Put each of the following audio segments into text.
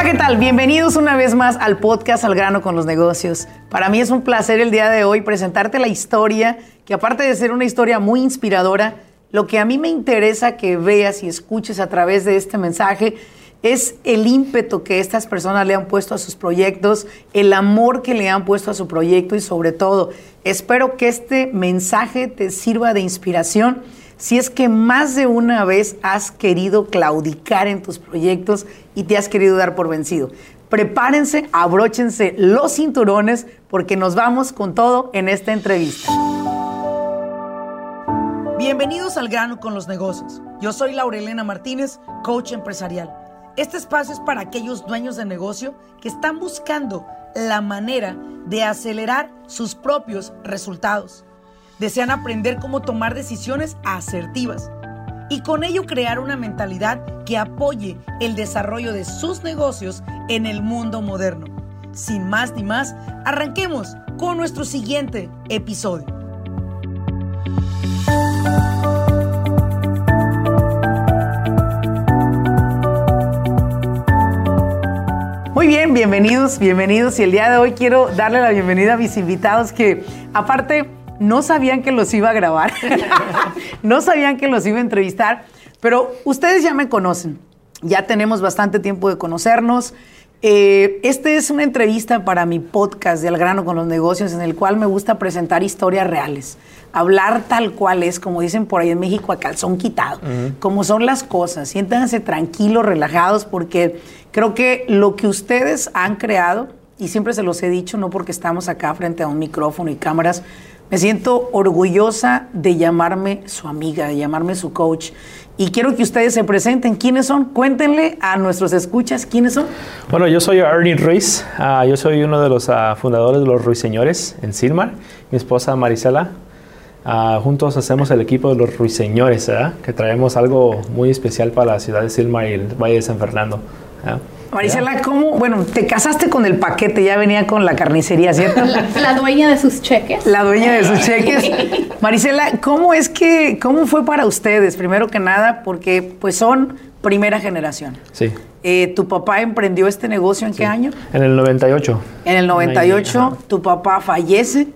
Hola, ¿qué tal? Bienvenidos una vez más al podcast Al grano con los negocios. Para mí es un placer el día de hoy presentarte la historia, que aparte de ser una historia muy inspiradora, lo que a mí me interesa que veas y escuches a través de este mensaje es el ímpetu que estas personas le han puesto a sus proyectos, el amor que le han puesto a su proyecto y sobre todo, espero que este mensaje te sirva de inspiración si es que más de una vez has querido claudicar en tus proyectos y te has querido dar por vencido. Prepárense, abróchense los cinturones porque nos vamos con todo en esta entrevista. Bienvenidos al grano con los negocios. Yo soy Laurelena Martínez, coach empresarial. Este espacio es para aquellos dueños de negocio que están buscando la manera de acelerar sus propios resultados. Desean aprender cómo tomar decisiones asertivas y con ello crear una mentalidad que apoye el desarrollo de sus negocios en el mundo moderno. Sin más ni más, arranquemos con nuestro siguiente episodio. Muy bien, bienvenidos, bienvenidos. Y el día de hoy quiero darle la bienvenida a mis invitados que aparte no sabían que los iba a grabar, no sabían que los iba a entrevistar, pero ustedes ya me conocen, ya tenemos bastante tiempo de conocernos. Eh, este es una entrevista para mi podcast de Al grano con los negocios en el cual me gusta presentar historias reales, hablar tal cual es, como dicen por ahí en México, a calzón quitado, como son las cosas. Siéntanse tranquilos, relajados, porque creo que lo que ustedes han creado, y siempre se los he dicho, no porque estamos acá frente a un micrófono y cámaras, me siento orgullosa de llamarme su amiga, de llamarme su coach. Y quiero que ustedes se presenten. ¿Quiénes son? Cuéntenle a nuestros escuchas quiénes son. Bueno, yo soy Ernie Ruiz. Uh, yo soy uno de los uh, fundadores de los Ruiseñores en Silmar. Mi esposa Marisela. Uh, juntos hacemos el equipo de los Ruiseñores, ¿verdad? que traemos algo muy especial para la ciudad de Silmar y el Valle de San Fernando. Marisela, ¿cómo? Bueno, te casaste con el paquete, ya venía con la carnicería, ¿cierto? La, la dueña de sus cheques. La dueña de sus cheques. Marisela, ¿cómo es que, cómo fue para ustedes? Primero que nada, porque pues son primera generación. Sí. Eh, ¿Tu papá emprendió este negocio en sí. qué año? En el 98. En el 98, Ajá. tu papá fallece.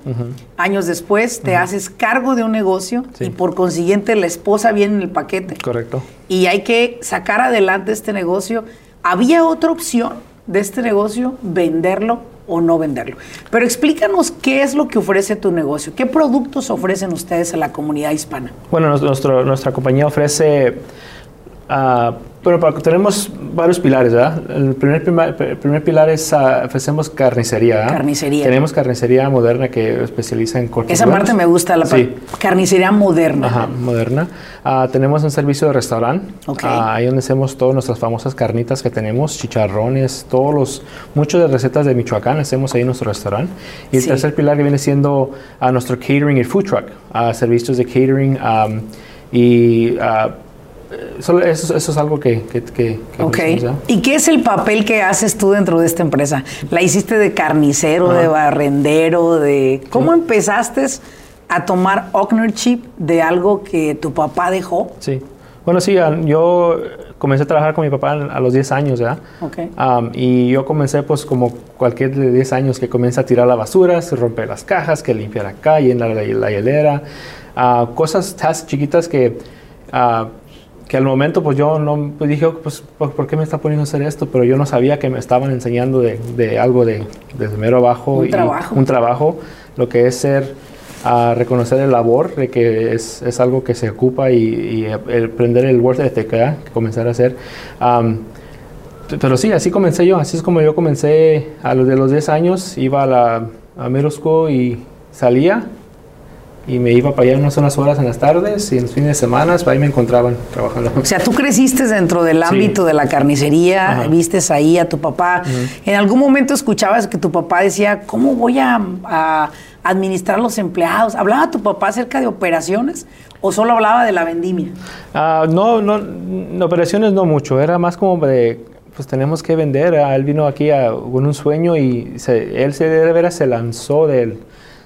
Años después, te haces cargo de un negocio Sí. y por consiguiente la esposa viene en el paquete. Correcto. y hay que sacar adelante este negocio. ¿Había otra opción de este negocio? ¿Venderlo o no venderlo? Pero explícanos qué es lo que ofrece tu negocio. ¿Qué productos ofrecen ustedes a la comunidad hispana? Bueno, nuestra compañía ofrece, ah, bueno, pa- tenemos varios pilares, ¿verdad? El primer, prima- el primer pilar es, ah, ofrecemos carnicería, ¿verdad? Carnicería. Tenemos carnicería moderna que especializa en cortes Esa parte me gusta, la Sí. carnicería moderna. Ajá, moderna. Ah, tenemos un servicio de restaurante. Ok. Ah, ahí donde hacemos todas nuestras famosas carnitas que tenemos, chicharrones, todos los, muchas de recetas de Michoacán hacemos ahí en nuestro restaurante. Y el Sí. tercer pilar que viene siendo ah, nuestro catering y food truck, servicios de catering am, y eso, eso es algo que, que, que- que Ok. ¿Y qué es el papel que haces tú dentro de esta empresa? ¿La hiciste de carnicero, Ajá. de barrendero, de... ¿Cómo empezaste a tomar ownership de algo que tu papá dejó? Sí. Bueno, sí, yo comencé a trabajar con mi papá a los 10 años, ¿verdad? Ok. Am, y yo comencé pues como cualquier de 10 años que comienza a tirar la basura, se rompe las cajas, que limpia la calle, la, la, la hielera, ah, cosas tasks chiquitas que, ah, que al momento pues yo no pues, dije, pues ¿por, qué me está poniendo a hacer esto? Pero yo no sabía que me estaban enseñando de, de algo de, desde mero abajo. Un y trabajo. Un trabajo, lo que es ser, ah, reconocer el labor, de que es, es algo que se ocupa y, y el aprender el ¿verdad? que comenzar a hacer. Am, pero sí, así comencé yo, así es como yo comencé a los de los 10 años, iba a la a middle school y salía y me iba para allá unas, unas horas en las tardes y en los fines de semana, ahí me encontraban trabajando. O sea, tú creciste dentro del Sí. ámbito de la carnicería, Ajá. vistes ahí a tu papá. En algún momento escuchabas que tu papá decía, ¿cómo voy a, a administrar los empleados? ¿Hablaba tu papá acerca de operaciones o solo hablaba de la vendimia? Ah, no, no, no, operaciones no mucho, era más como de, pues tenemos que vender. Ah, él vino aquí a- con un sueño y se- él se, de veras se lanzó del,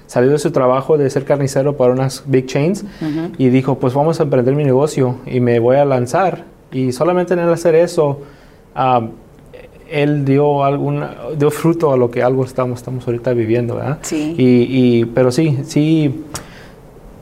salió de su trabajo de ser carnicero para unas big chains y dijo, pues vamos a emprender mi negocio y me voy a lanzar. Y solamente en el hacer eso, ah, él dio alguna dio fruto a lo que algo estamos estamos ahorita viviendo ¿verdad? Sí. y, y pero sí sí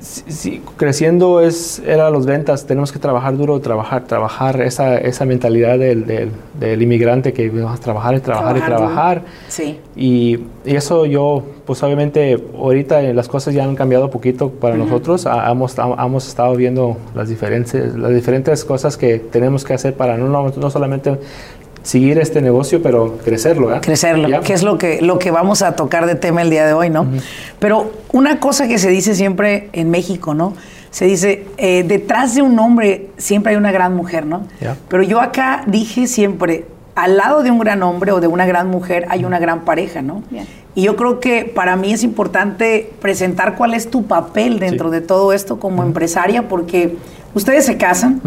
sí, sí, creciendo es era los ventas tenemos que trabajar duro trabajar trabajar esa, esa mentalidad del, del, del inmigrante que vamos a trabajar y trabajar, Trabajar y trabajar Sí. y, y eso yo, pues obviamente ahorita eh, las cosas ya han cambiado un poquito para nosotros. Ha- hemos, ha- hemos estado viendo las diferentes, las diferentes cosas que tenemos que hacer para no, no, no solamente seguir este negocio, pero crecerlo. ¿verdad? crecerlo, Ya. que es lo que, lo que vamos a tocar de tema el día de hoy, ¿no? Pero una cosa que se dice siempre en México, ¿no? Se dice, eh, detrás de un hombre siempre hay una gran mujer, ¿no? Pero yo acá dije siempre, al lado de un gran hombre o de una gran mujer hay una gran pareja, ¿no? Bien. Y yo creo que para mí es importante presentar cuál es tu papel dentro Sí. de todo esto como empresaria, porque ustedes se casan.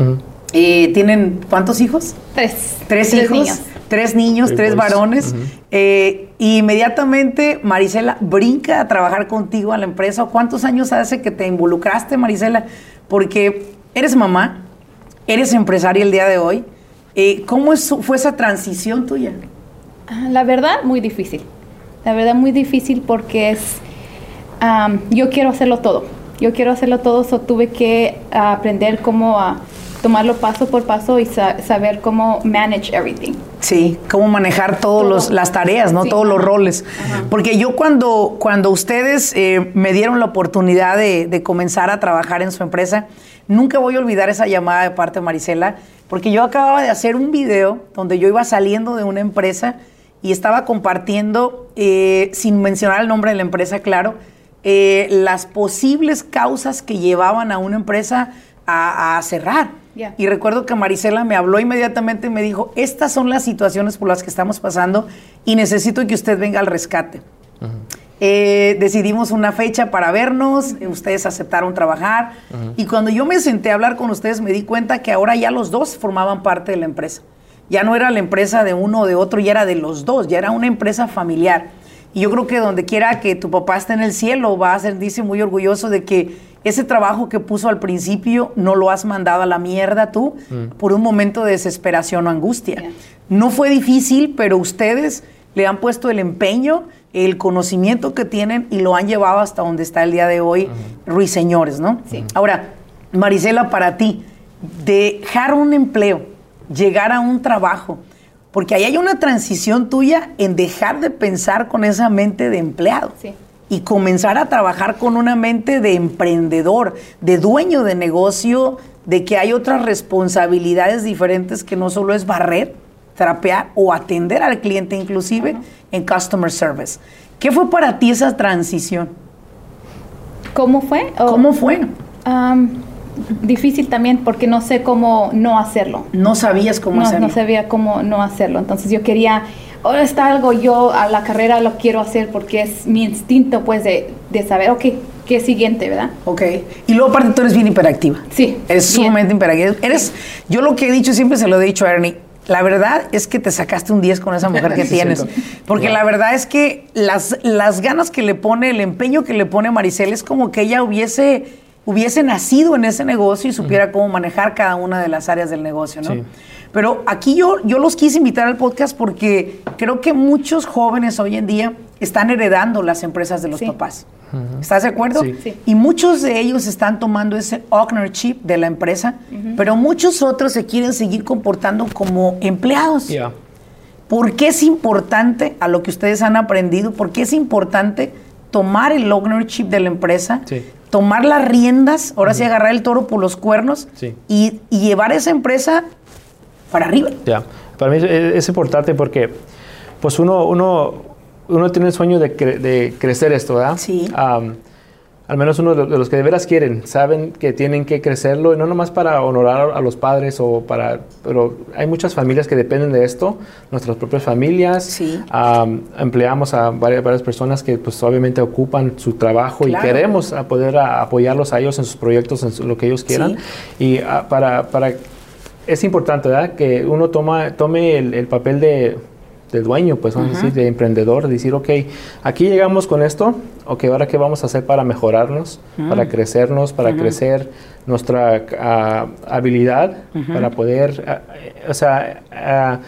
Eh, ¿tienen cuántos hijos? Tres. Tres, hijos, niños. tres niños, Three tres varones. Eh, y inmediatamente Marisela brinca a trabajar contigo a la empresa. ¿Cuántos años hace que te involucraste, Marisela? Porque eres mamá, eres empresaria el día de hoy. Eh, ¿Cómo es- fue esa transición tuya? Ah, La verdad, muy difícil. La verdad, muy difícil porque es. yo quiero hacerlo todo. Yo quiero hacerlo todo, so tuve que aprender cómo a tomarlo paso por paso y sa- saber cómo manage everything. Sí, cómo manejar todas las tareas, ¿no? Sí, Todos los roles. Ajá. Porque yo cuando, cuando ustedes eh, me dieron la oportunidad de, de comenzar a trabajar en su empresa, nunca voy a olvidar esa llamada de parte de Marisela, porque yo acababa de hacer un video donde yo iba saliendo de una empresa y estaba compartiendo, eh, sin mencionar el nombre de la empresa, claro, eh, las posibles causas que llevaban a una empresa a, a cerrar. Y recuerdo que Marisela me habló inmediatamente y me dijo, estas son las situaciones por las que estamos pasando y necesito que usted venga al rescate. Eh, decidimos una fecha para vernos, eh, ustedes aceptaron trabajar y cuando yo me senté a hablar con ustedes me di cuenta que ahora ya los dos formaban parte de la empresa. Ya no era la empresa de uno o de otro, ya era de los dos, ya era una empresa familiar. Y yo creo que donde quiera que tu papá esté en el cielo, va a sentirse muy orgulloso de que ese trabajo que puso al principio no lo has mandado a la mierda tú por un momento de desesperación o angustia. No fue difícil, pero ustedes le han puesto el empeño, el conocimiento que tienen y lo han llevado hasta donde está el día de hoy, ruiseñores, ¿no? Sí. Ahora, Marisela, para ti, dejar un empleo, llegar a un trabajo, porque ahí hay una transición tuya en dejar de pensar con esa mente de empleado Sí. Y comenzar a trabajar con una mente de emprendedor, de dueño de negocio, de que hay otras responsabilidades diferentes que no solo es barrer, trapear o atender al cliente inclusive en customer service. ¿Qué fue para ti esa transición? ¿Cómo fue? ¿Cómo fue? Difícil también porque no sé cómo no hacerlo. No sabías cómo no, hacerlo. no sabía cómo no hacerlo. Entonces yo quería, ahora está algo, yo a la carrera lo quiero hacer porque es mi instinto pues de, de saber, ok, ¿qué es siguiente, verdad? Ok. Y luego aparte tú eres bien hiperactiva. Sí. Eres bien. sumamente hiperactiva. Eres, yo lo que he dicho siempre se lo he dicho a Ernie. La verdad es que te sacaste un 10 con esa mujer que Sí, tienes. Porque la verdad es que las, las ganas que le pone, el empeño que le pone Maricel es como que ella hubiese, hubiese nacido en ese negocio y supiera cómo manejar cada una de las áreas del negocio, ¿no? Sí. Pero aquí yo, yo los quise invitar al podcast porque creo que muchos jóvenes hoy en día están heredando las empresas de los Sí. papás. ¿Estás de acuerdo? Sí. Sí. Y muchos de ellos están tomando ese ownership de la empresa, pero muchos otros se quieren seguir comportando como empleados. Ya. ¿Por qué es importante, a lo que ustedes han aprendido, por qué es importante tomar el ownership de la empresa, Sí. tomar las riendas, ahora sí agarrar el toro por los cuernos Sí. y, y llevar esa empresa para arriba? Ya, para mí es, es importante porque pues uno, uno, uno tiene el sueño de, cre- de crecer esto, ¿verdad? Sí. Al menos uno de los que de veras quieren, saben que tienen que crecerlo y no nomás para honorar a los padres o para, pero hay muchas familias que dependen de esto, nuestras propias familias. Sí. Am, empleamos a varias, varias personas que pues obviamente ocupan su trabajo Claro. y queremos a poder a- apoyarlos a ellos en sus proyectos, en su- lo que ellos quieran. Y ah, para, para es importante, ¿verdad? Que uno toma, tome el, el papel de, de dueño, pues vamos a decir, de emprendedor, de decir, ok, aquí llegamos con esto, ok, ahora qué vamos a hacer para mejorarnos, para crecernos, para crecer nuestra ah, habilidad, para poder, ah, eh, o sea, ah,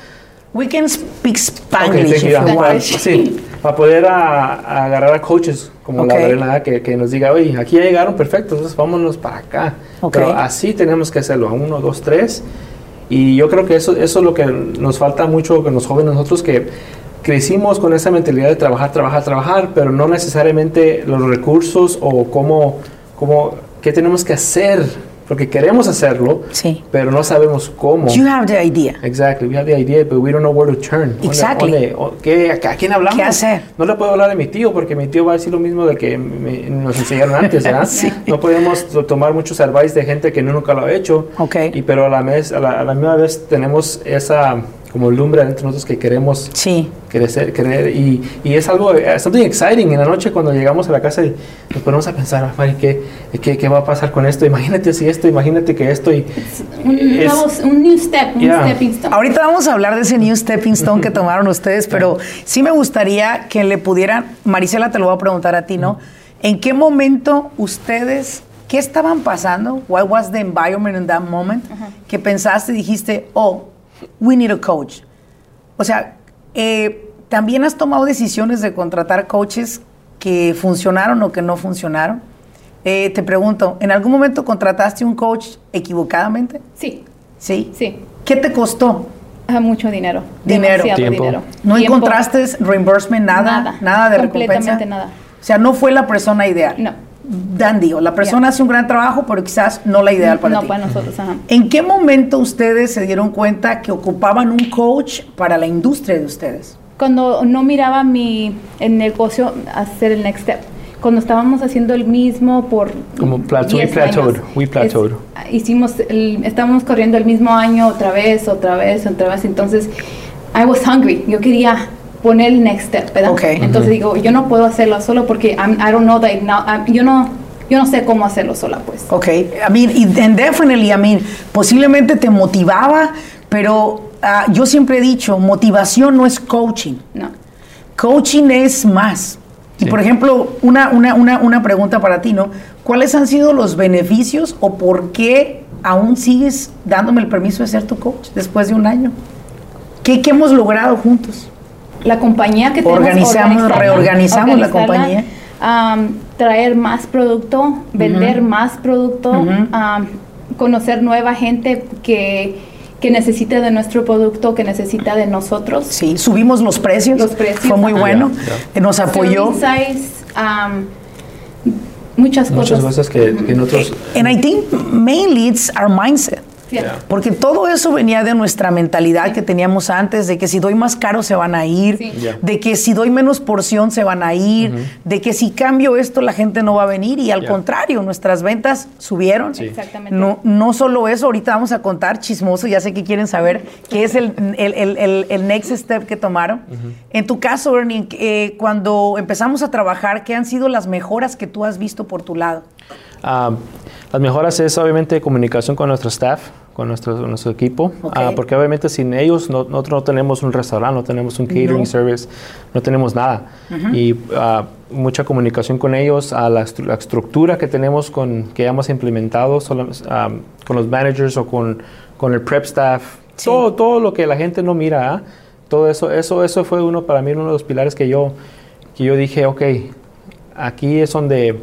We can speak you. Para- sí, para poder a- a agarrar a coaches como la Ok. Lorena que, que nos diga, oye, aquí ya llegaron, perfecto, entonces vámonos para acá. Pero así tenemos que hacerlo, a uno, dos, tres. Y yo creo que eso, eso es lo que nos falta mucho con los jóvenes nosotros que crecimos con esa mentalidad de trabajar, trabajar, trabajar, pero no necesariamente los recursos o cómo, cómo qué tenemos que hacer, porque queremos hacerlo, Sí. pero no sabemos cómo. You have the idea. Exactly, we have the idea, but we don't know where to turn. ¿Dónde- Exactly. dónde- qué- a, quién hablamos? ¿Qué hacer? No le puedo hablar de mi tío porque mi tío va a decir lo mismo de que me- nos enseñaron antes, ¿verdad? Sí. No podemos to- tomar muchos advice de gente que nunca lo ha hecho. Ok. Y pero a la, vez, a la, a la misma vez tenemos esa como lumbre entre nosotros que queremos Sí. crecer, creer y, y es algo, eh, something exciting en la noche cuando llegamos a la casa y nos ponemos a pensar, "Ah, Mari, ¿qué, qué, qué va a pasar con esto? Imagínate si esto, imagínate que esto y Un, es- nuevo- un new step, un Yeah. stepping stone. Ahorita vamos a hablar de ese New Stepping Stone que tomaron ustedes, pero sí me gustaría que le pudieran, Marisela te lo voy a preguntar a ti, ¿no? ¿En qué momento ustedes, qué estaban pasando? What was the environment in that moment? Que pensaste y dijiste, oh, we need a coach. O sea, eh, también has tomado decisiones de contratar coaches que funcionaron o que no funcionaron. Eh, te pregunto, ¿en algún momento contrataste un coach equivocadamente? Sí, Sí. sí. ¿Qué te costó? Ah, mucho dinero. Dinero. Demasiado Tiempo. dinero. ¿No Tiempo. encontraste reimbursement, nada? Nada. de Completamente recompensa? nada. O sea, no fue la persona ideal. No. Dandy, o la persona Ya. hace un gran trabajo, pero quizás no la ideal para no ti. para nosotros, ajá. ¿En qué momento ustedes se dieron cuenta que ocupaban un coach para la industria de ustedes? Cuando no miraba mi el negocio hacer el next step. Cuando estábamos haciendo el mismo por Como plateau- 10 we plateaued, años. we plateaued. Es- hicimos el, estábamos corriendo el mismo año otra vez, otra vez, otra vez. Entonces, I was hungry. Yo quería poner el next step, ¿verdad? Ok. Entonces digo, yo no puedo hacerlo solo porque I'm- I don't know that now, I'm- yo no yo no sé cómo hacerlo sola, pues. Ok, I mean, y- and definitely, I mean, posiblemente te motivaba, pero ah, yo siempre he dicho, motivación no es coaching. No. Coaching es más. Y Sí. por ejemplo, una, una, una, una pregunta para ti, ¿no? ¿Cuáles han sido los beneficios o por qué aún sigues dándome el permiso de ser tu coach después de un año? ¿Qué, qué hemos logrado juntos? La compañía que tenemos Organizamos, organizarla, reorganizamos la compañía. am, traer más producto, vender más producto, conocer nueva gente que, que necesita de nuestro producto, que necesita de nosotros. Sí, subimos los precios. Los precios, Fue muy ajá. bueno. Ya, Eh, Nos apoyó. Size, muchas cosas. muchas cosas que, que nosotros... And I think mainly it's our mindset. Yeah. Porque todo eso venía de nuestra mentalidad que teníamos antes, de que si doy más caro se van a ir, Sí. Yeah. de que si doy menos porción se van a ir, de que si cambio esto la gente no va a venir y al Yeah. contrario, nuestras ventas subieron. Sí. Exactamente. No, no solo eso, ahorita vamos a contar chismoso, ya sé que quieren saber qué es el, el, el- el- el next step que tomaron. En tu caso, Ernie, eh, cuando empezamos a trabajar, ¿qué han sido las mejoras que tú has visto por tu lado? Ah, las mejoras es obviamente comunicación con nuestro staff, con nuestro, nuestro equipo, ah, porque obviamente sin ellos no- nosotros no tenemos un restaurante, no tenemos un catering No. service, no tenemos nada. Y ah, mucha comunicación con ellos, a la, la estructura que tenemos con, que hemos implementado solo- ah, con los managers o con, con el prep staff, Sí. todo, todo lo que la gente no mira, todo eso, eso, eso fue uno para mí uno de los pilares que yo, que yo dije, ok, aquí es donde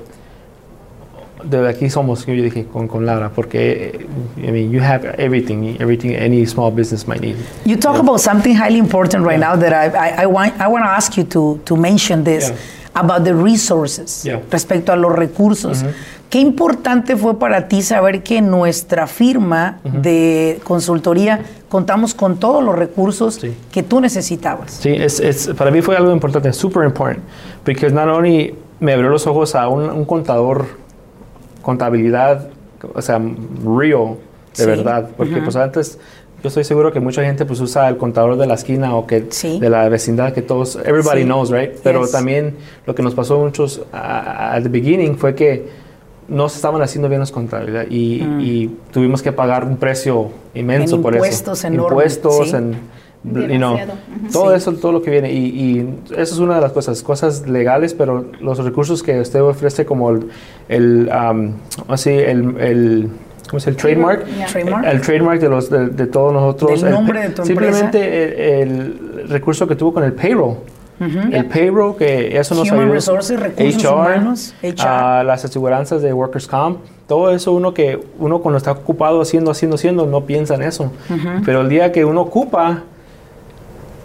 de aquí somos, yo dije con, con Laura, porque I mean, you have everything, everything any small business might need. You talk Yeah. about something highly important right now that I, I, I want, I want to ask you to, to mention this Yeah. about the resources Yeah. respecto a los recursos. Qué importante fue para ti saber que nuestra firma de consultoría contamos con todos los recursos Sí. que tú necesitabas. Sí, es, es, para mí fue algo importante, super important, porque not only me abrió los ojos a un, un contador, contabilidad, o sea, real, de Sí. verdad, porque pues antes yo estoy seguro que mucha gente pues usa el contador de la esquina o que Sí. de la vecindad que todos, everybody Sí. knows, right? Pero Yes. también lo que nos pasó muchos a- at the beginning fue que no se estaban haciendo bien las contabilidad y, y tuvimos que pagar un precio inmenso En por impuestos eso. enormes, Impuestos, sí. en, you know, todo Sí. eso, todo lo que viene. Y, y eso es una de las cosas, cosas legales, pero los recursos que usted ofrece como el, el, um, así, el, el ¿cómo es el trademark? Yeah. Trademark. El, trademark de, los, de, de todos nosotros. Del El nombre pa- de tu Simplemente el, el recurso que tuvo con el payroll. El payroll, que eso nos Human ayudó. resources, recursos HR, humanos, HR. las aseguranzas de Workers' Comp. Todo eso uno que uno cuando está ocupado haciendo, haciendo, haciendo, no piensa en eso. Pero el día que uno ocupa,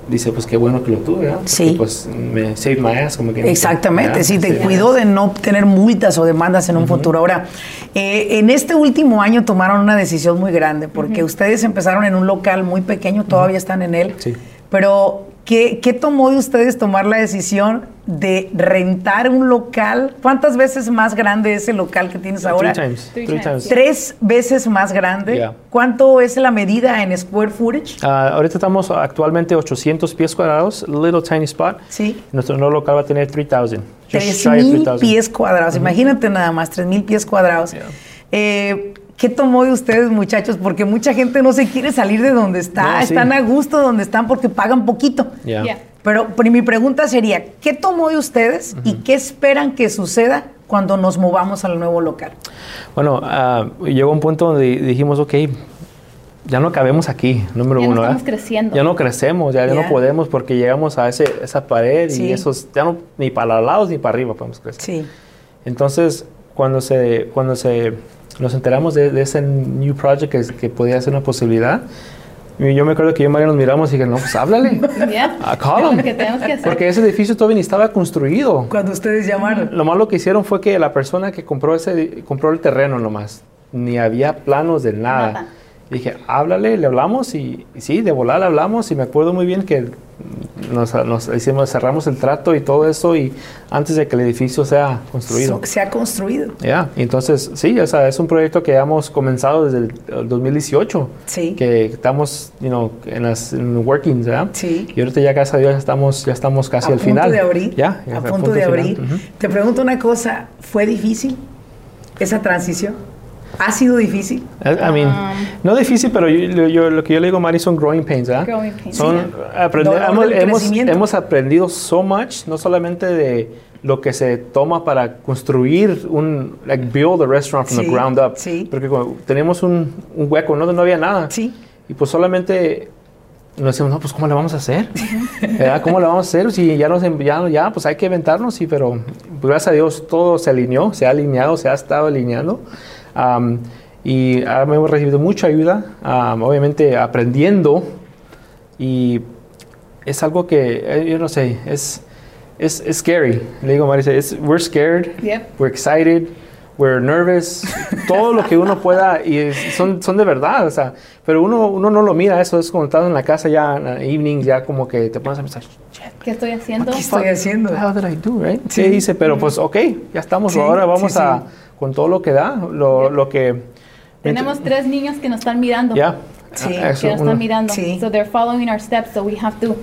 dice, pues qué bueno que lo tuve, ¿verdad? Porque, Sí. Pues me save my ass, como que Exactamente, sí, te cuidó de no tener multas o demandas en un futuro. Ahora, eh, en este último año tomaron una decisión muy grande, porque ustedes empezaron en un local muy pequeño, todavía están en él, Sí. pero ¿qué, qué tomó de ustedes tomar la decisión de rentar un local? ¿Cuántas veces más grande es el local que tienes ahora? Three times. Three Three times. times. Tres veces más grande. Yeah. ¿Cuánto es la medida en square footage? Ah, ahorita estamos actualmente 800 pies cuadrados, little tiny spot. Sí. Nuestro nuevo local va a tener 3000. Just shy of 3.000 3,000. pies cuadrados. Imagínate nada más, 3.000 pies cuadrados. Yeah. Eh, ¿Qué tomó de ustedes, muchachos? Porque mucha gente no se quiere salir de donde está. No, sí. Están a gusto donde están porque pagan poquito. Yeah. Yeah. Pero, pero mi pregunta sería, ¿qué tomó de ustedes y qué esperan que suceda cuando nos movamos al nuevo local? Bueno, ah, llegó un punto donde dijimos, ok, ya no cabemos aquí, número Ya no uno. estamos ¿verdad? creciendo. Ya no crecemos, ya, no podemos porque llegamos a ese, esa pared Sí. y esos, ya no, ni para los lados ni para arriba podemos crecer. Sí. Entonces, cuando se, cuando se, nos enteramos de, de ese new project que, que podía ser una posibilidad, y yo me acuerdo que yo y María nos miramos y dije, no, pues háblale. Yeah. Ah, call que tenemos que hacer. Porque ese edificio todavía ni estaba construido. Cuando ustedes llamaron. Lo malo que hicieron fue que la persona que compró ese compró el terreno nomás. Ni había planos de nada. Nada. Dije, háblale, le hablamos y, y sí, de volar le hablamos y me acuerdo muy bien que nos, nos hicimos, cerramos el trato y todo eso y antes de que el edificio sea construido. Se ha construido. Ya, y entonces sí, o sea, es un proyecto que hemos comenzado desde el, el 2018. Sí. Que estamos, you know, en las en workings, ¿verdad? Sí. Y ahorita ya gracias a Dios ya estamos, ya estamos casi a al punto final. de abrir. Ya, a punto de final. abrir. Ujú. Te pregunto una cosa, ¿fue difícil esa transición? ¿Ha sido difícil? I I mean, Um, no difícil, pero yo, yo- lo que yo le digo, Mari, son growing pains, ¿ah? Growing pains, Son sí. aprender- hemos, hemos, crecimiento. hemos aprendido so much, no solamente de lo que se toma para construir un, like, build a restaurant from Sí, the ground up. sí. Porque cuando tenemos un, un hueco, ¿no? no había nada. Sí. Y pues solamente nos decimos, no, pues ¿cómo le vamos a hacer? ¿Verdad? ¿Cómo le vamos a hacer? Si ya nos enviaron, ya, pues hay que aventarnos, sí, pero pues, gracias a Dios todo se alineó, se ha alineado, se ha estado alineando. Am, y ahora hemos recibido mucha ayuda, am, obviamente aprendiendo. Y es algo que, eh, yo no sé, es, es, es scary. Le digo a Marisa, es, we're scared, Yep. we're excited, we're nervous, todo lo que uno pueda, y es- son, son de verdad, o sea, pero uno, uno no lo mira, eso es como estás en la casa ya, en la evening, ya como que te pones a pensar, shit, ¿Qué estoy haciendo? ¿Qué estoy haciendo? hell did I do, right? Sí. ¿Qué hice? Pero pues, ok, ya estamos, Sí, ahora vamos sí, sí. a, con todo lo que da, lo, lo que... Tenemos tres niños que nos están mirando. Ya. Sí, eso, Que nos están mirando. Sí. So they're following our steps, so we have to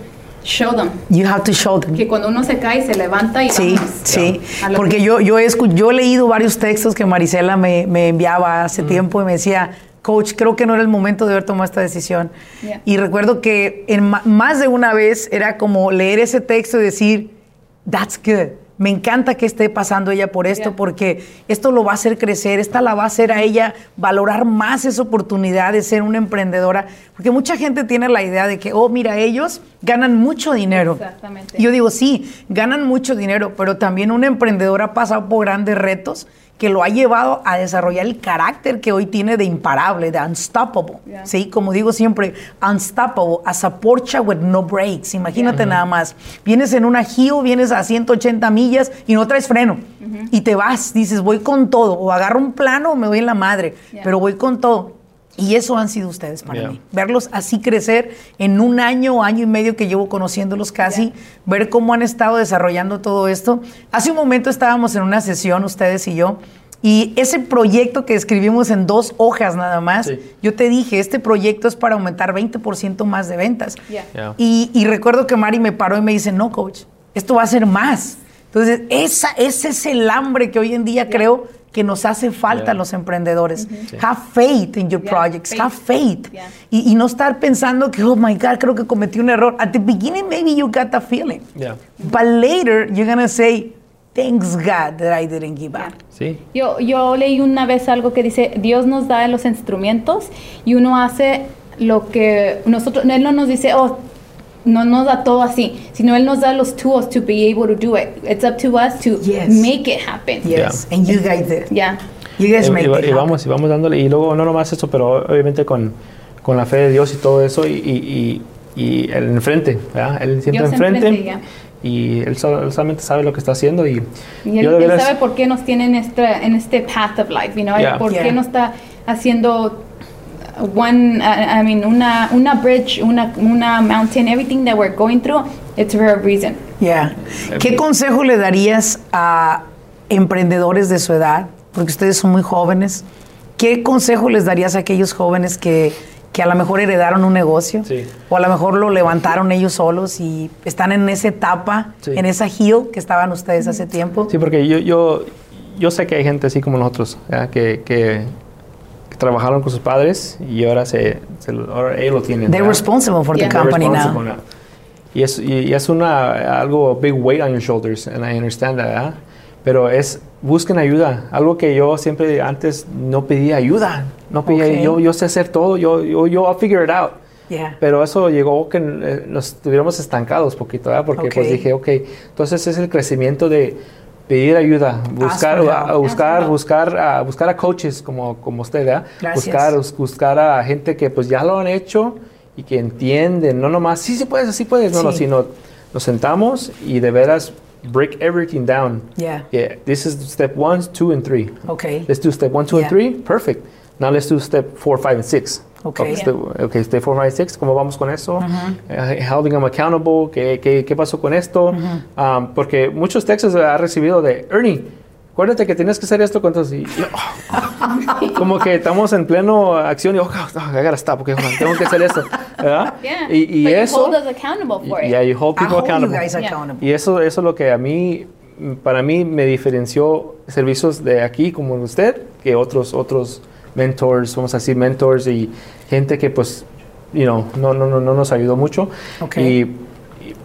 show them. You have to show them. Que cuando uno se cae, se levanta y Sí, vamos. sí. Lo Porque que- yo, yo, he, escu- yo he leído varios textos que Marisela me, me enviaba hace tiempo y me decía, coach, creo que no era el momento de haber tomado esta decisión. Yeah. Y recuerdo que en más de una vez era como leer ese texto y decir, that's good. Me encanta que esté pasando ella por esto Yeah. porque esto lo va a hacer crecer, esta la va a hacer a ella valorar más esa oportunidad de ser una emprendedora, porque mucha gente tiene la idea de que, oh, mira, ellos ganan mucho dinero. Exactamente. Yo digo, sí, ganan mucho dinero, pero también un emprendedor ha pasado por grandes retos que lo ha llevado a desarrollar el carácter que hoy tiene de imparable, de unstoppable. Yeah. Sí, como digo siempre, unstoppable, as a Porsche with no brakes. Imagínate nada más. Vienes en una Gio, vienes a 180 millas y no traes freno. Y te vas, dices, voy con todo. O agarro un plano o me doy en la madre. Yeah. Pero voy con todo. Y eso han sido ustedes para Yeah. mí. Verlos así crecer en un año, año y medio que llevo conociéndolos casi, Yeah. ver cómo han estado desarrollando todo esto. Hace un momento estábamos en una sesión, ustedes y yo, y ese proyecto que escribimos en dos hojas nada más, Sí. yo te dije, este proyecto es para aumentar 20% más de ventas. Yeah. Yeah. Y, y recuerdo que Mari me paró y me dice, no, coach, esto va a ser más. Entonces, esa, ese es el hambre que hoy en día creo que nos hace falta Yeah. a los emprendedores. Have faith in your Yeah, projects, faith. have faith. Yeah. Y, y no estar pensando que, oh my God, creo que cometí un error. At the beginning, maybe you got that feeling. Yeah. But later, you're going to say, thanks God that I didn't give up. Sí. Yo, yo leí una vez algo que dice, Dios nos da los instrumentos y uno hace lo que nosotros, Él no nos dice, oh, no nos da todo así, sino Él nos da los tools to be able to do it. It's up to us to Yes. make it happen. Yes, and you guys did. Yeah. You guys Y, made y- it y happen. vamos, y vamos dándole. Y luego, no nomás eso, pero obviamente con, con la fe de Dios y todo eso, y, y, y, y él enfrente, ¿verdad? Él siempre Dios enfrente. enfrente. Y él, él solamente sabe lo que está haciendo. Y, Y él, yo él sabe por qué nos tiene en este, en este path of life, you know, Yeah. por Yeah. qué no está haciendo one, uh, I mean, una, una bridge, una, una mountain, everything that we're going through, it's for a reason. Yeah. ¿Qué consejo le darías a emprendedores de su edad? Porque ustedes son muy jóvenes. ¿Qué consejo les darías a aquellos jóvenes que, que a lo mejor heredaron un negocio? Sí. O a lo mejor lo levantaron ellos solos y están en esa etapa, Sí. en esa hill que estaban ustedes hace tiempo. Sí, porque yo, yo, yo sé que hay gente así como nosotros, que, que trabajaron con sus padres y ahora, se, se ahora ellos lo tienen. They're ¿verdad? responsible for Yeah. the company now. now. Y es, y, es una, algo big weight on your shoulders, and I understand that, ¿verdad? Pero es, busquen ayuda. Algo que yo siempre antes no pedía ayuda. No pedía, Ok. yo, yo sé hacer todo, yo, yo, yo, I'll figure it out. Yeah. Pero eso llegó que eh, nos estuviéramos estancados poquito, ¿verdad? Porque Ok. pues dije, ok, entonces es el crecimiento de pedir ayuda, buscar, for help. a, a buscar, buscar, a, buscar a coaches como, como usted, ¿verdad? Buscar, bus- buscar a gente que pues ya lo han hecho y que entienden, no nomás, sí, sí puedes, sí puedes, no, no, Sí. sino nos sentamos y de veras break everything down. Yeah. Yeah, this is step one, two, and three. Okay. Let's do step one, two, Yeah. and three. Perfect. Now let's do step four, five, and six. Okay. step, okay, step four, five, and six. ¿Cómo vamos con eso? Eh, holding them accountable. ¿Qué, qué, qué pasó con esto? Um, porque muchos textos ha recibido de Ernie. Acuérdate que tienes que hacer esto con todos. Y oh, como que estamos en pleno acción y oh, oh, I gotta stop porque tengo que hacer esto, ¿verdad? Yeah. Y, eso, you hold us accountable for it. yeah, you hold people hold you accountable. guys Yeah. accountable. Y eso, eso es lo que a mí, para mí, me diferenció servicios de aquí como usted que otros, otros mentors, vamos a decir mentors y gente que pues, you know, no, no, no, no nos ayudó mucho. Ok. Y,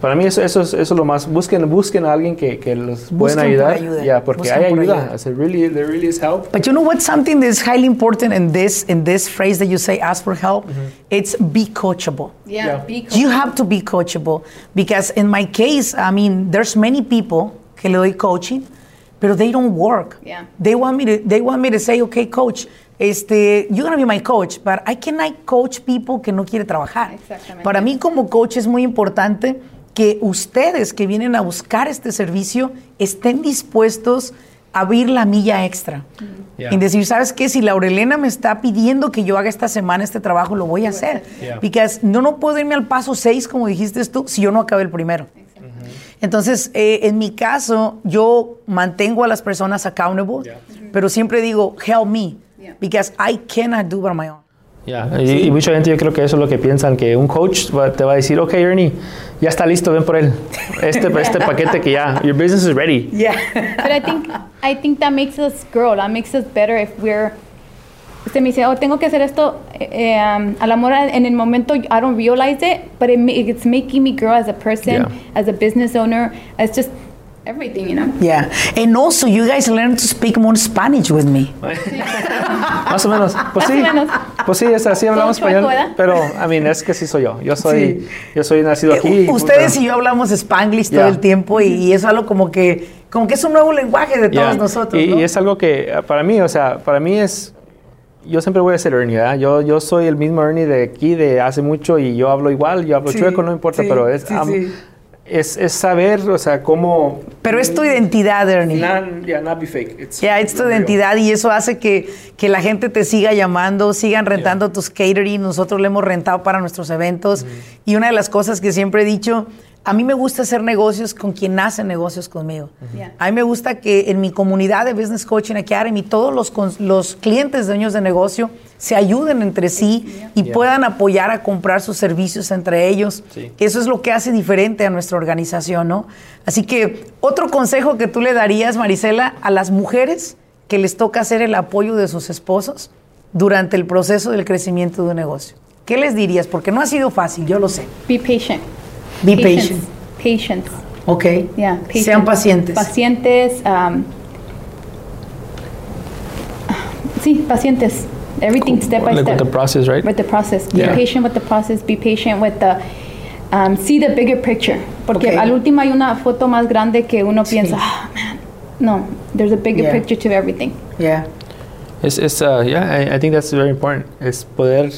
para mí eso, eso, es, eso es lo más, busquen, busquen a alguien que, que los pueden ayudar. ayuda, Ya, porque busquen hay por ayuda. ayuda. O sea, really, there really is help. But you know what? Something that's highly important in this in this phrase that you say, ask for help, it's be coachable. Yeah, Yeah. be You have to be coachable because in my case, I mean, there's many people que le doy coaching, but they don't work. Yeah. They want me to they want me to say, okay, coach, este, you're gonna be my coach, but I cannot coach people que no quiere trabajar. Exactamente. Para mí como coach es muy importante que ustedes que vienen a buscar este servicio estén dispuestos a abrir la milla extra. Yeah. Y decir, ¿sabes qué? Si Laurelena me está pidiendo que yo haga esta semana este trabajo, lo voy a hacer. Yeah. Porque no, no puedo irme al paso 6, como dijiste tú, si yo no acabé el primero. Entonces, eh, en mi caso, yo mantengo a las personas accountable, Yeah. pero siempre digo, help me, Yeah. because I cannot do it on my own. Ya, y, y mucha gente yo creo que eso es lo que piensan, que un coach va- te va a decir, ok Ernie, ya está listo, ven por él. Este, este paquete que ya, your business is ready. Yeah. But I think I think that makes us grow. That makes us better if we're. Usted me dice, oh, tengo que hacer esto. Eh, um, a la mora, en el momento, I don't realize it, but it, it's making me grow as a person, Yeah. as a business owner, as just everything, you know. Yeah. And also, you guys learn to speak more Spanish with me. Más o menos. Pues Más sí. o menos. Pues sí, es así hablamos chueco, español. Pero, I mean, es que sí soy yo. Yo soy, Sí. yo soy nacido Eh, aquí. u- Ustedes y yo hablamos Spanglish todo el tiempo y, y es algo como que, como que es un nuevo lenguaje de todos Yeah. nosotros. Y, ¿no? y es algo que eh, para mí, o sea, para mí es, yo siempre voy a ser Ernie, ¿verdad? Yo, yo soy el mismo Ernie de aquí, de hace mucho, y yo hablo igual, yo hablo Sí, chueco, no importa, sí, pero es, sí, am- sí. Es, es saber, o sea, cómo... Pero es tu identidad, Ernie. Not, yeah, not be fake. It's Ya, es tu real. identidad y eso hace que, que la gente te siga llamando, sigan rentando tus catering. Nosotros le hemos rentado para nuestros eventos. Y una de las cosas que siempre he dicho, a mí me gusta hacer negocios con quien hace negocios conmigo. Yeah. A mí me gusta que en mi comunidad de Business Coaching Academy todos los, los clientes dueños de negocio se ayuden entre sí y Yeah. puedan apoyar a comprar sus servicios entre ellos. Sí. Eso es lo que hace diferente a nuestra organización, ¿no? Así que otro consejo que tú le darías, Marisela, a las mujeres que les toca hacer el apoyo de sus esposos durante el proceso del crecimiento de un negocio. ¿Qué les dirías? Porque no ha sido fácil, yo lo sé. Be patient. Be patient. Patience. Ok. Yeah, Sean patient. pacientes. Pacientes. um, sí, pacientes. Everything step by like step. with the process, right? With the process. Be Yeah. patient with the process. Be patient with the. Um, see the bigger picture. Porque Okay. al último hay una foto más grande que uno Sí. piensa, ah, man. No, there's a bigger Yeah. picture to everything. Yeah. Es, es, uh, yeah, I, I think that's very important. Es poder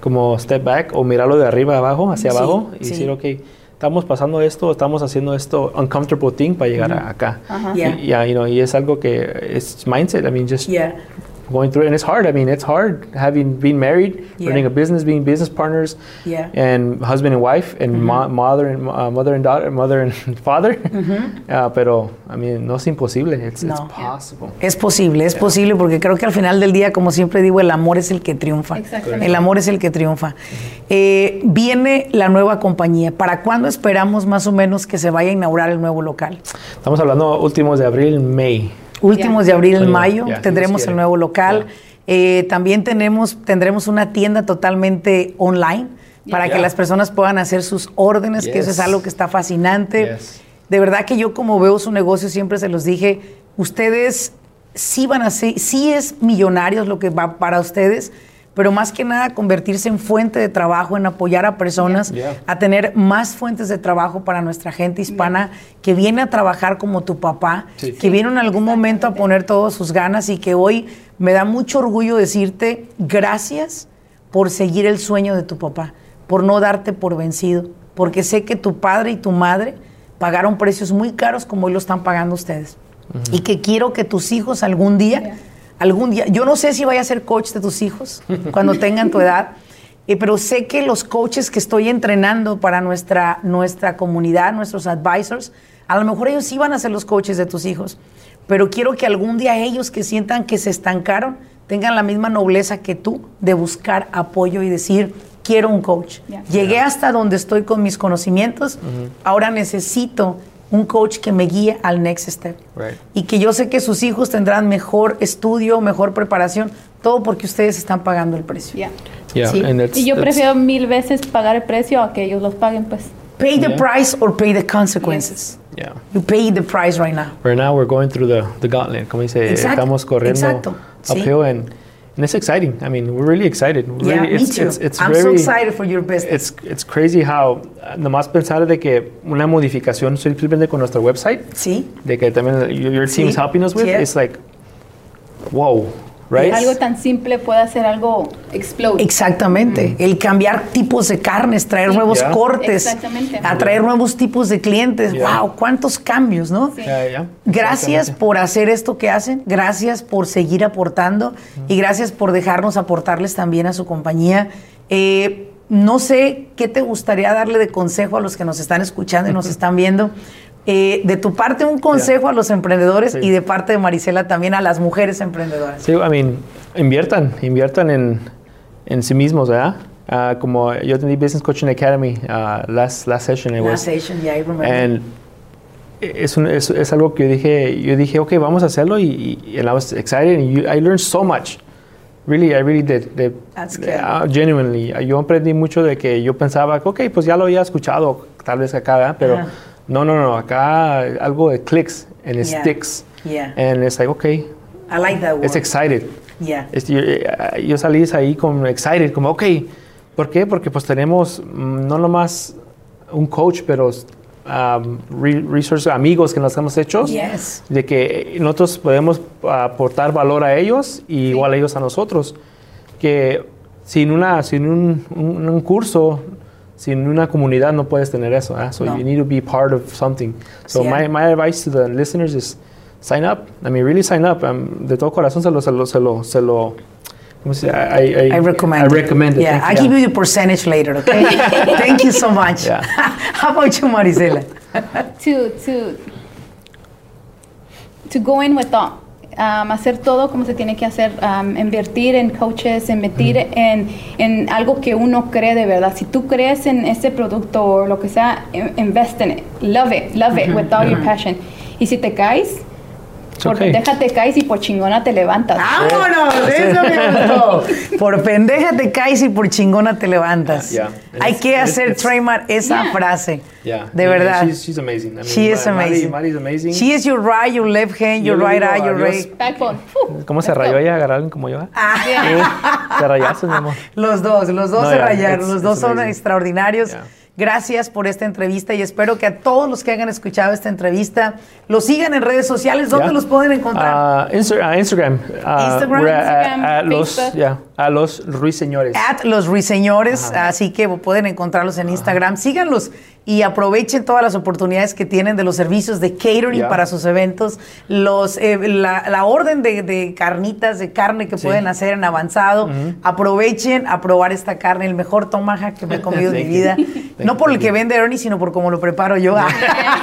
como step back o mirarlo de arriba abajo, hacia Sí, abajo y sí. decir, ok, estamos pasando esto, estamos haciendo esto uncomfortable thing para llegar a acá. Ajá. Yeah. Y, yeah, you know, y es algo que es mindset. I mean, just Yeah. Going through it, and it's hard. I mean, it's hard having been married, Yeah. running a business, being business partners, Yeah. and husband and wife, and mo- mother and uh, mother and daughter, mother and father. Uh, pero, I mean, no es imposible. It's, it's No. possible. Es posible, es posible porque creo que al final del día, como siempre digo, el amor es el que triunfa. Exactamente. El amor es el que triunfa. Eh, viene la nueva compañía. ¿Para cuándo esperamos más o menos que se vaya a inaugurar el nuevo local? Estamos hablando últimos de abril, May. Últimos Ya. de abril, en mayo, si tendremos el nuevo local. Ya. Eh, también tenemos, tendremos una tienda totalmente online para que las personas puedan hacer sus órdenes, que eso es Yes. algo que está fascinante. Yes. De verdad que yo como veo su negocio, siempre se los dije, ustedes sí van a ser, sí es millonarios lo que va para ustedes, pero más que nada convertirse en fuente de trabajo, en apoyar a personas, Yeah. a tener más fuentes de trabajo para nuestra gente hispana que viene a trabajar como tu papá, Sí. que viene en algún momento a poner todas sus ganas y que hoy me da mucho orgullo decirte gracias por seguir el sueño de tu papá, por no darte por vencido, porque sé que tu padre y tu madre pagaron precios muy caros como hoy lo están pagando ustedes. Y que quiero que tus hijos algún día, Yeah. Algún día, yo no sé si vaya a ser coach de tus hijos cuando tengan tu edad, eh, pero sé que los coaches que estoy entrenando para nuestra, nuestra comunidad, nuestros advisors, a lo mejor ellos sí van a ser los coaches de tus hijos, pero quiero que algún día ellos que sientan que se estancaron tengan la misma nobleza que tú de buscar apoyo y decir, quiero un coach. Yeah. Llegué hasta donde estoy con mis conocimientos, ahora necesito un coach que me guíe al next step. Right. Y que yo sé que sus hijos tendrán mejor estudio, mejor preparación, todo porque ustedes están pagando el precio. Yeah. Yeah, Sí. and it's, Y yo it's- prefiero mil veces pagar el precio a que ellos los paguen, pues. Pay the Yeah. price or pay the consequences. Yeah. You pay the price right now. Right now we're going through the, the gauntlet, como dice, Exacto, estamos corriendo exacto, sí. uphill and, and it's exciting. I mean, we're really excited. We're Yeah, really, me it's, too. It's, it's I'm so excited for your business. It's, it's crazy how, uh, nomás pensar de que una modificación simplemente con nuestro website, ¿Sí? de que también your, your team Sí, is helping us with, yeah. it's like, whoa, right? Algo tan simple puede hacer algo explode. Exactamente. El cambiar tipos de carnes, traer Sí. nuevos Yeah. cortes, atraer nuevos tipos de clientes. Yeah. Wow, cuántos cambios, ¿no? Sí. Yeah, yeah. Gracias por hacer esto que hacen, gracias por seguir aportando y gracias por dejarnos aportarles también a su compañía. Eh, no sé qué te gustaría darle de consejo a los que nos están escuchando y nos están viendo. Eh, de tu parte, un consejo a los emprendedores Sí. y de parte de Marisela también a las mujeres emprendedoras. Sí, I mean, inviertan, inviertan en, en sí mismos, ¿verdad? Ah, como yo tenía Business Coaching Academy uh, last, last session. it was- Last session, yeah, I remember. And es, un- es, es algo que yo dije, yo dije, ok, vamos a hacerlo y, y and I was excited and you- I learned so much. Really, I really did. did- That's good. uh, genuinely. Yo aprendí mucho de que yo pensaba, ok, pues ya lo había escuchado tal vez acá, ¿verdad? Pero Ajá. No, no, no, acá algo de clicks and it Yeah. sticks. Yeah. And it's like, okay, I like that word. it's excited. Yeah. Es- yo, eh, yo salí ahí como excited, como, ok, ¿por qué? Porque pues tenemos mm, no nomás un coach, pero um, re- amigos que nos hemos hecho, Yes. de que nosotros podemos aportar valor a ellos y igual ellos a nosotros. Que sin, una, sin un, un- un curso, sin una comunidad no puedes tener eso. ¿ah? So No. you need to be part of something. So Sí, my, my advice to the listeners is sign up. I mean, really sign up. Um, de todo corazón se lo, se lo, se lo, se lo ¿cómo se dice? I, I, I recommend I it. recommend it. Yeah, I'll you. give you the percentage later, okay? Thank you so much. Yeah. How about you, Marisela? to to to go in with thought. Um, hacer todo como se tiene que hacer, um, invertir en coaches, invertir en, en algo que uno cree de verdad. Si tú crees en ese producto o lo que sea, in- invest in it, love it, love it with all your passion. Y si te caes, Por pendeja te caes y por chingona te levantas. ¡Vámonos! Eso me gustó. Por pendeja te caes y por chingona te levantas. Hay que hacer trademark esa frase. De verdad. She's, she's amazing. I mean, she is amazing. Maddie, amazing. She is your right, your left hand, your right eye, your right. Backbone. ¿Cómo se rayó ella agarrar a alguien como yo? Ah. Se rayaste, mi amor. Los dos, los dos se rayaron. Los dos son extraordinarios. Gracias por esta entrevista y espero que a todos los que hayan escuchado esta entrevista los sigan en redes sociales. ¿Dónde los pueden encontrar? Uh, Instagram. Instagram, Instagram los, a los ruiseñores. At los ruiseñores, así que pueden encontrarlos en Instagram. Síganlos y aprovechen todas las oportunidades que tienen de los servicios de catering para sus eventos, los, eh, la, orden de, carnitas, de carne que pueden hacer en avanzado. Aprovechen a probar esta carne, el mejor tomaja que me he comido en mi vida. no por el que vende Ernie, sino por cómo lo preparo yo.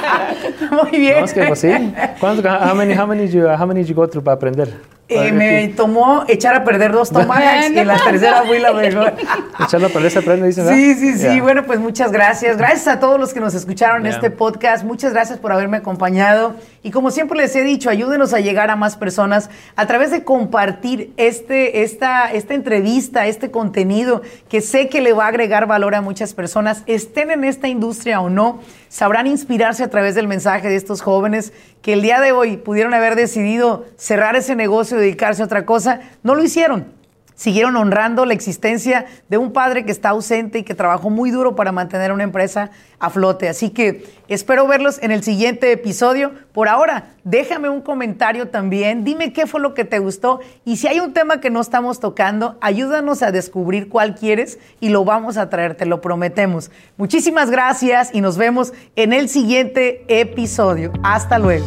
Muy bien. No, es que pues sí. ¿Cuánto, how, many, how, many you, how many you go through para aprender? Eh, me tomó echar a perder dos tomadas y en la tercera fui la mejor. Echarlo a perder se aprende, dice, Sí, sí, sí. Bueno, pues muchas gracias. Gracias a todos los que nos escucharon en este podcast. Muchas gracias por haberme acompañado. Y como siempre les he dicho, ayúdenos a llegar a más personas a través de compartir este, esta, esta entrevista, este contenido que sé que le va a agregar valor a muchas personas, estén en esta industria o no sabrán inspirarse a través del mensaje de estos jóvenes que el día de hoy pudieron haber decidido cerrar ese negocio y dedicarse a otra cosa, no lo hicieron siguieron honrando la existencia de un padre que está ausente y que trabajó muy duro para mantener una empresa a flote. Así que espero verlos en el siguiente episodio. Por ahora, déjame un comentario también, dime qué fue lo que te gustó y si hay un tema que no estamos tocando, ayúdanos a descubrir cuál quieres y lo vamos a traer, te lo prometemos. Muchísimas gracias y nos vemos en el siguiente episodio. Hasta luego.